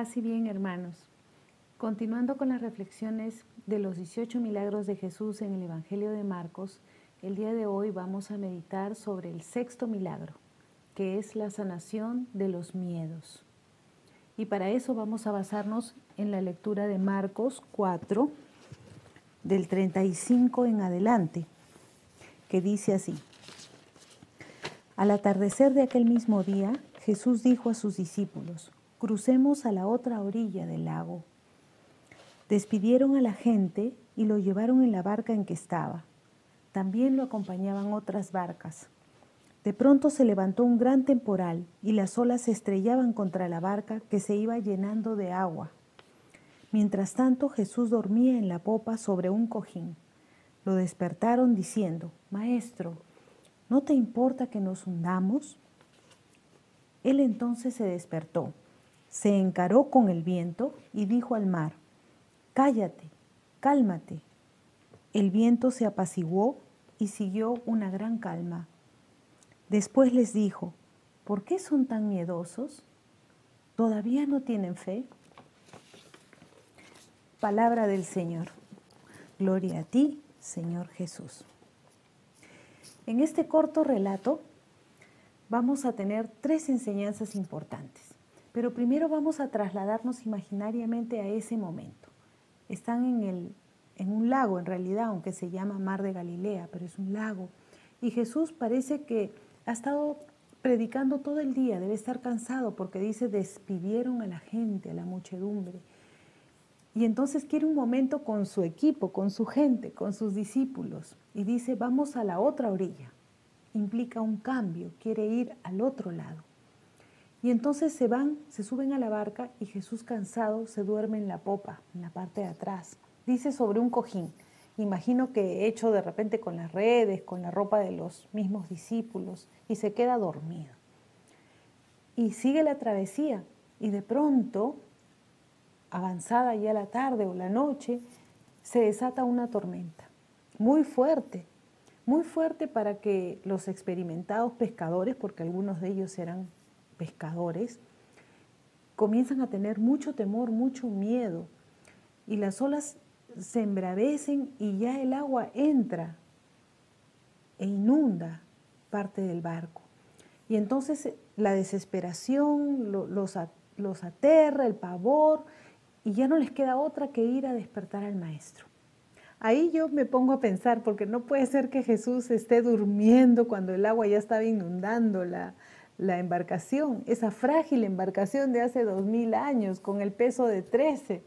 Paz bien, hermanos. Continuando con las reflexiones de los 18 milagros de Jesús en el Evangelio de Marcos, el día de hoy vamos a meditar sobre el sexto milagro, que es la sanación de los miedos. Y para eso vamos a basarnos en la lectura de Marcos 4, del 35 en adelante, que dice así. Al atardecer de aquel mismo día, Jesús dijo a sus discípulos, crucemos a la otra orilla del lago. Despidieron a la gente y lo llevaron en la barca en que estaba. También lo acompañaban otras barcas. De pronto se levantó un gran temporal y las olas se estrellaban contra la barca que se iba llenando de agua. Mientras tanto Jesús dormía en la popa sobre un cojín. Lo despertaron diciendo, Maestro, ¿no te importa que nos hundamos? Él entonces se despertó se encaró con el viento y dijo al mar, Cállate, cálmate. El viento se apaciguó y siguió una gran calma. Después les dijo, ¿por qué son tan miedosos? ¿Todavía no tienen fe? Palabra del Señor. Gloria a ti, Señor Jesús. En este corto relato vamos a tener tres enseñanzas importantes. Pero primero vamos a trasladarnos imaginariamente a ese momento. Están en, el, en un lago, en realidad, aunque se llama Mar de Galilea, pero es un lago. Y Jesús parece que ha estado predicando todo el día, debe estar cansado porque dice, despidieron a la gente, a la muchedumbre. Y entonces quiere un momento con su equipo, con su gente, con sus discípulos. Y dice, vamos a la otra orilla. Implica un cambio, quiere ir al otro lado. Y entonces se van, se suben a la barca y Jesús cansado se duerme en la popa, en la parte de atrás. Dice sobre un cojín. Imagino que hecho de repente con las redes, con la ropa de los mismos discípulos, y se queda dormido. Y sigue la travesía y de pronto, avanzada ya la tarde o la noche, se desata una tormenta muy fuerte, muy fuerte para que los experimentados pescadores, porque algunos de ellos eran pescadores, comienzan a tener mucho temor, mucho miedo, y las olas se embravecen y ya el agua entra e inunda parte del barco. Y entonces la desesperación los, los aterra, el pavor, y ya no les queda otra que ir a despertar al maestro. Ahí yo me pongo a pensar, porque no puede ser que Jesús esté durmiendo cuando el agua ya estaba inundando la, embarcación, esa frágil embarcación de hace dos mil años con el peso de trece.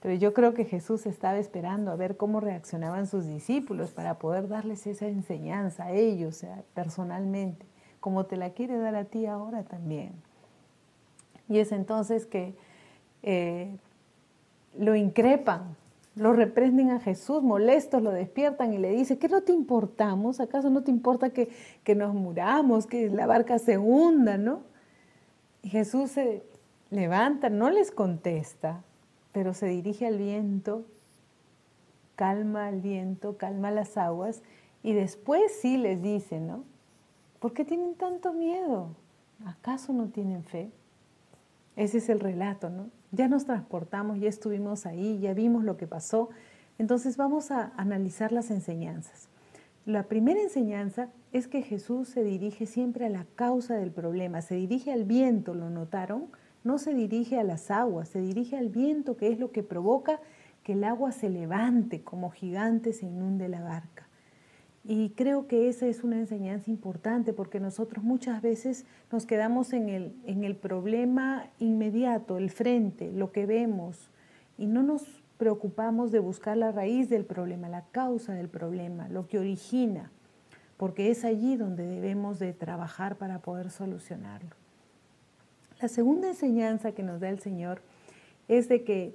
Pero yo creo que Jesús estaba esperando a ver cómo reaccionaban sus discípulos para poder darles esa enseñanza a ellos personalmente, como te la quiere dar a ti ahora también. Y es entonces que eh, lo increpan, lo reprenden a Jesús, molestos, lo despiertan y le dicen, ¿qué no te importamos? ¿Acaso no te importa que, que nos muramos, que la barca se hunda, no? Y Jesús se levanta, no les contesta, pero se dirige al viento, calma al viento, calma las aguas y después sí les dice, ¿no? ¿Por qué tienen tanto miedo? ¿Acaso no tienen fe? Ese es el relato, ¿no? Ya nos transportamos, ya estuvimos ahí, ya vimos lo que pasó. Entonces vamos a analizar las enseñanzas. La primera enseñanza es que Jesús se dirige siempre a la causa del problema, se dirige al viento, ¿lo notaron? No se dirige a las aguas, se dirige al viento, que es lo que provoca que el agua se levante como gigante, se inunde la barca. Y creo que esa es una enseñanza importante porque nosotros muchas veces nos quedamos en el, en el problema inmediato, el frente, lo que vemos, y no nos preocupamos de buscar la raíz del problema, la causa del problema, lo que origina, porque es allí donde debemos de trabajar para poder solucionarlo. La segunda enseñanza que nos da el Señor es de que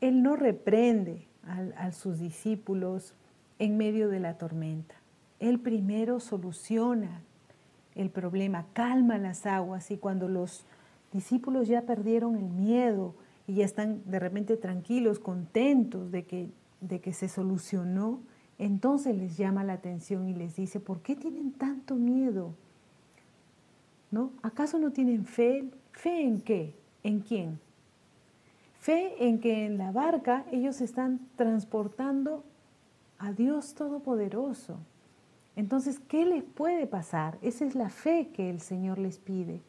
Él no reprende a, a sus discípulos, en medio de la tormenta. Él primero soluciona el problema, calma las aguas y cuando los discípulos ya perdieron el miedo y ya están de repente tranquilos, contentos de que, de que se solucionó, entonces les llama la atención y les dice, ¿por qué tienen tanto miedo? ¿No? ¿Acaso no tienen fe? ¿Fe en qué? ¿En quién? Fe en que en la barca ellos están transportando a Dios Todopoderoso. Entonces, ¿qué les puede pasar? Esa es la fe que el Señor les pide.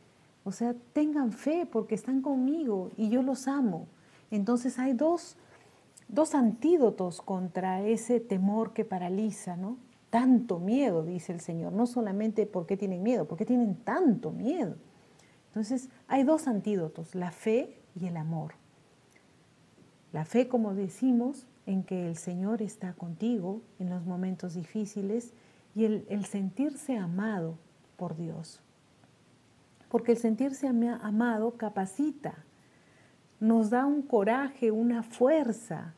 O sea, tengan fe porque están conmigo y yo los amo. Entonces hay dos, dos antídotos contra ese temor que paraliza, ¿no? Tanto miedo, dice el Señor. No solamente porque tienen miedo, porque tienen tanto miedo. Entonces hay dos antídotos, la fe y el amor. La fe, como decimos, en que el Señor está contigo en los momentos difíciles y el, sentirse amado por Dios porque el sentirse amado capacita, nos da un coraje, una fuerza,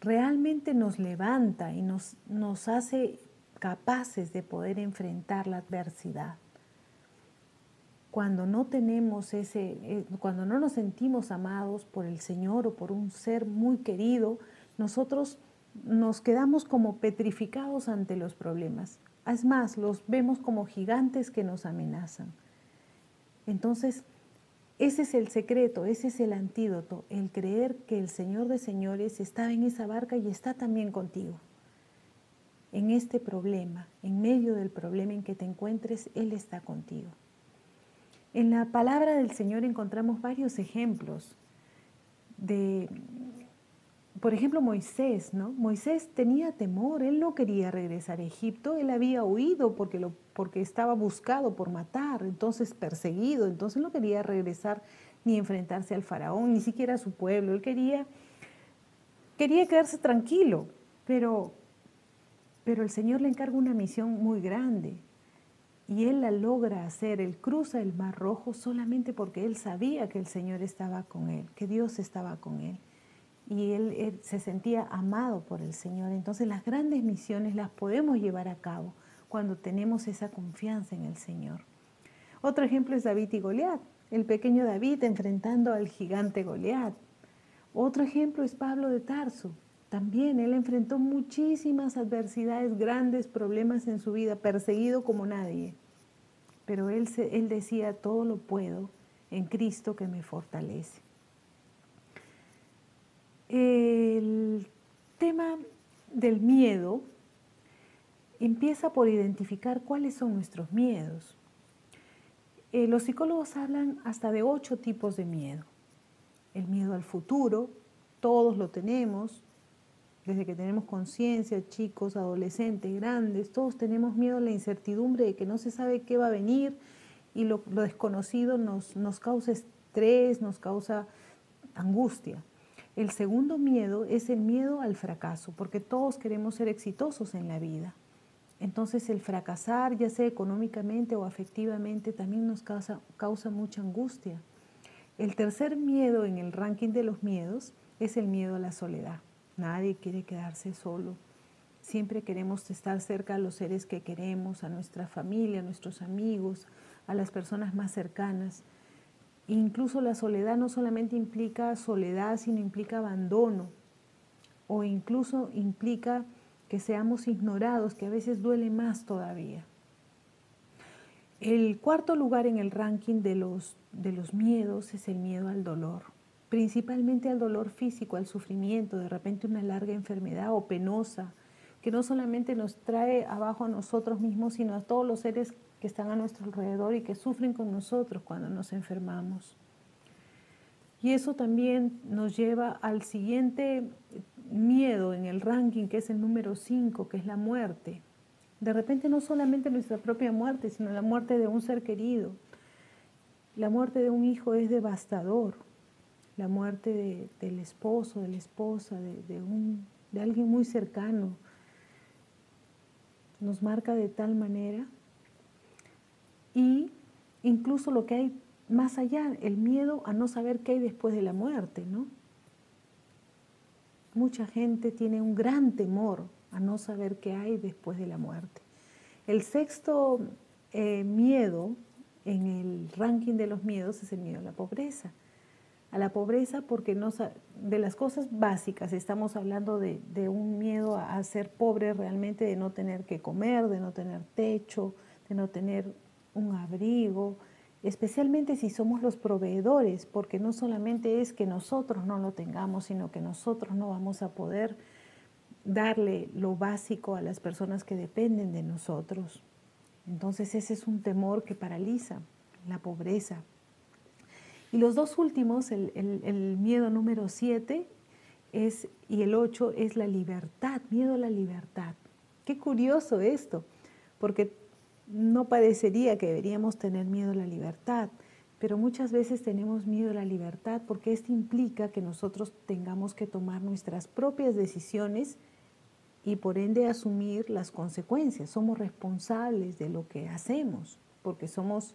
realmente nos levanta y nos, nos hace capaces de poder enfrentar la adversidad. Cuando no tenemos ese, eh, cuando no nos sentimos amados por el Señor o por un ser muy querido, nosotros nos quedamos como petrificados ante los problemas. Es más, los vemos como gigantes que nos amenazan. Entonces, ese es el secreto, ese es el antídoto, el creer que el Señor de señores está en esa barca y está también contigo. En este problema, en medio del problema en que te encuentres, Él está contigo. En la palabra del Señor encontramos varios ejemplos de, por ejemplo, Moisés, ¿no? Moisés tenía temor, él no quería regresar a Egipto, él había huido porque porque estaba buscado por matar, entonces perseguido, entonces no quería regresar ni enfrentarse al faraón, ni siquiera a su pueblo, él quería, quería quedarse tranquilo, pero, pero el Señor le encarga una misión muy grande y él la logra hacer, él cruza el mar rojo solamente porque él sabía que el Señor estaba con él, que Dios estaba con él. Y él, se sentía amado por el Señor. Entonces las grandes misiones las podemos llevar a cabo cuando tenemos esa confianza en el Señor. Otro ejemplo es David y Goliat, el pequeño David enfrentando al gigante Goliat. Otro ejemplo es Pablo de Tarso. También él enfrentó muchísimas adversidades, grandes problemas en su vida, perseguido como nadie. Pero él, él decía, todo lo puedo en Cristo que me fortalece. El tema del miedo empieza por identificar cuáles son nuestros miedos. Eh, los psicólogos hablan hasta de ocho tipos de miedo. El miedo al futuro, todos lo tenemos, desde que tenemos conciencia, chicos, adolescentes, grandes, todos tenemos miedo a la incertidumbre de que no se sabe qué va a venir y lo, desconocido nos, nos causa estrés, nos causa angustia. El segundo miedo es el miedo al fracaso, porque todos queremos ser exitosos en la vida. Entonces el fracasar, ya sea económicamente o afectivamente, también nos causa, mucha angustia. El tercer miedo en el ranking de los miedos es el miedo a la soledad. Nadie quiere quedarse solo. Siempre queremos estar cerca a los seres que queremos, a nuestra familia, a nuestros amigos, a las personas más cercanas. Incluso la soledad no solamente implica soledad, sino implica abandono o incluso implica que seamos ignorados, que a veces duele más todavía. El cuarto lugar en el ranking de los, de los miedos es el miedo al dolor, principalmente al dolor físico, al sufrimiento, de repente una larga enfermedad o penosa, que no solamente nos trae abajo a nosotros mismos, sino a todos los seres que están a nuestro alrededor y que sufren con nosotros cuando nos enfermamos. Y eso también nos lleva al siguiente miedo en el ranking, que es el número 5, que es la muerte. De repente no solamente nuestra propia muerte, sino la muerte de un ser querido. La muerte de un hijo es devastador. La muerte del esposo, de la esposa, de, un, de alguien muy cercano, nos marca de tal manera. Y incluso lo que hay más allá, el miedo a no saber qué hay después de la muerte, ¿no? Mucha gente tiene un gran temor a no saber qué hay después de la muerte. El sexto eh, miedo en el ranking de los miedos es el miedo a la pobreza. A la pobreza porque no, de las cosas básicas estamos hablando de, de un miedo a ser pobre realmente, de no tener que comer, de no tener techo, de no tener un abrigo, especialmente si somos los proveedores, porque no solamente es que nosotros no lo tengamos, sino que nosotros no vamos a poder darle lo básico a las personas que dependen de nosotros. Entonces ese es un temor que paraliza, la pobreza. Y los dos últimos, el, miedo número siete es, y el ocho es la libertad, miedo a la libertad. Qué curioso esto, porque no parecería que deberíamos tener miedo a la libertad, pero muchas veces tenemos miedo a la libertad porque esto implica que nosotros tengamos que tomar nuestras propias decisiones y por ende asumir las consecuencias. Somos responsables de lo que hacemos porque somos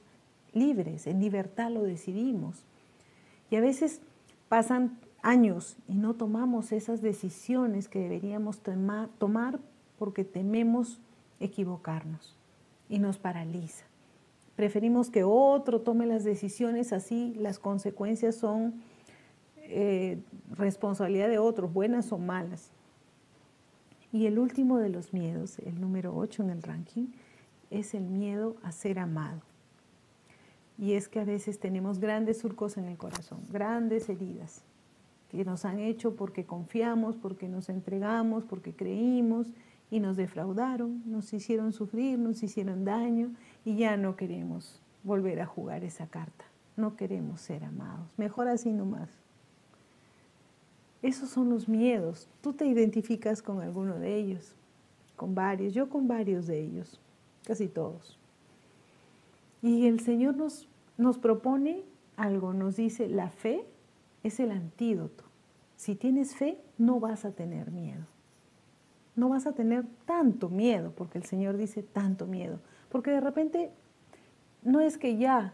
libres, en libertad lo decidimos. Y a veces pasan años y no tomamos esas decisiones que deberíamos tomar porque tememos equivocarnos y nos paraliza. Preferimos que otro tome las decisiones, así las consecuencias son eh, responsabilidad de otros, buenas o malas. Y el último de los miedos, el número 8 en el ranking, es el miedo a ser amado. Y es que a veces tenemos grandes surcos en el corazón, grandes heridas que nos han hecho porque confiamos, porque nos entregamos, porque creímos y nos defraudaron, nos hicieron sufrir, nos hicieron daño y ya no queremos volver a jugar esa carta. No queremos ser amados. Mejor así nomás. Esos son los miedos. Tú te identificas con alguno de ellos, con varios, yo con varios de ellos, casi todos. Y el Señor nos, nos propone algo, nos dice, la fe es el antídoto. Si tienes fe, no vas a tener miedo no vas a tener tanto miedo, porque el Señor dice tanto miedo, porque de repente no es que ya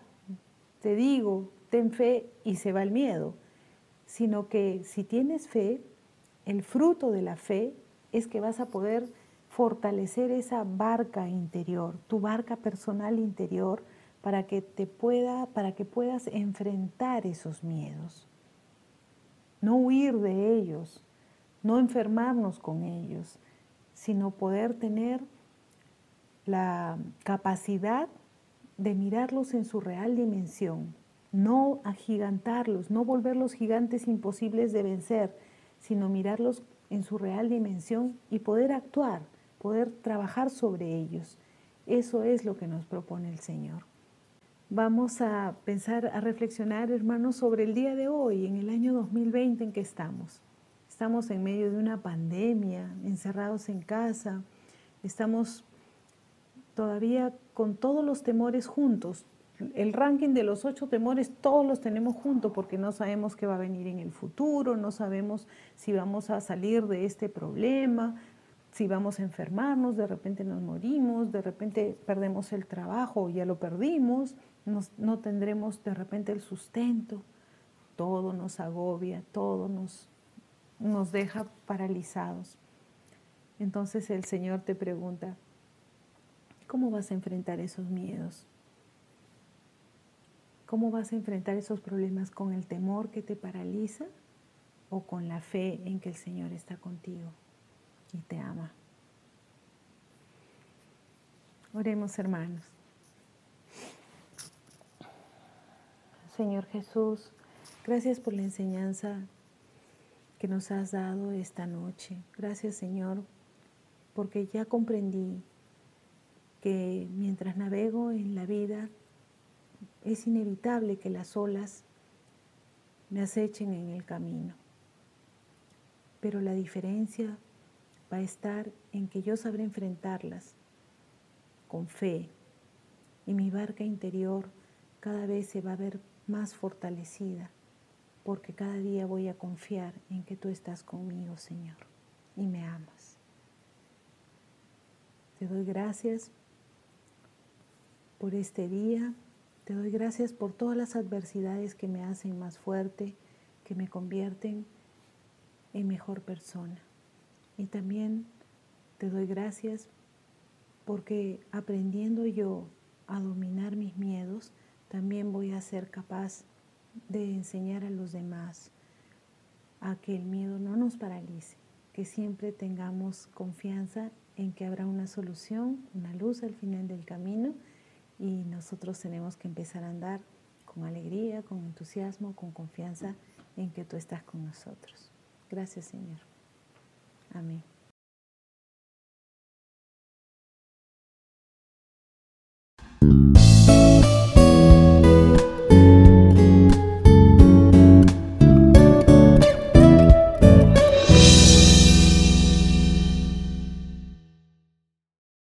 te digo, ten fe y se va el miedo, sino que si tienes fe, el fruto de la fe es que vas a poder fortalecer esa barca interior, tu barca personal interior, para que te pueda, para que puedas enfrentar esos miedos. No huir de ellos, no enfermarnos con ellos, sino poder tener la capacidad de mirarlos en su real dimensión, no agigantarlos, no volverlos gigantes imposibles de vencer, sino mirarlos en su real dimensión y poder actuar, poder trabajar sobre ellos. Eso es lo que nos propone el Señor. Vamos a pensar, a reflexionar, hermanos, sobre el día de hoy, en el año 2020 en que estamos. Estamos en medio de una pandemia, encerrados en casa, estamos todavía con todos los temores juntos. El ranking de los ocho temores todos los tenemos juntos porque no sabemos qué va a venir en el futuro, no sabemos si vamos a salir de este problema, si vamos a enfermarnos, de repente nos morimos, de repente perdemos el trabajo, ya lo perdimos, no tendremos de repente el sustento. Todo nos agobia, todo nos, nos deja paralizados. Entonces el Señor te pregunta, ¿cómo vas a enfrentar esos miedos? ¿Cómo vas a enfrentar esos problemas con el temor que te paraliza o con la fe en que el Señor está contigo y te ama? Oremos hermanos. Señor Jesús, gracias por la enseñanza que nos has dado esta noche. Gracias Señor, porque ya comprendí que mientras navego en la vida es inevitable que las olas me acechen en el camino. Pero la diferencia va a estar en que yo sabré enfrentarlas con fe y mi barca interior cada vez se va a ver más fortalecida porque cada día voy a confiar en que tú estás conmigo, Señor, y me amas. Te doy gracias por este día, te doy gracias por todas las adversidades que me hacen más fuerte, que me convierten en mejor persona. Y también te doy gracias porque aprendiendo yo a dominar mis miedos, también voy a ser capaz de enseñar a los demás a que el miedo no nos paralice, que siempre tengamos confianza en que habrá una solución, una luz al final del camino y nosotros tenemos que empezar a andar con alegría, con entusiasmo, con confianza en que tú estás con nosotros. Gracias Señor. Amén.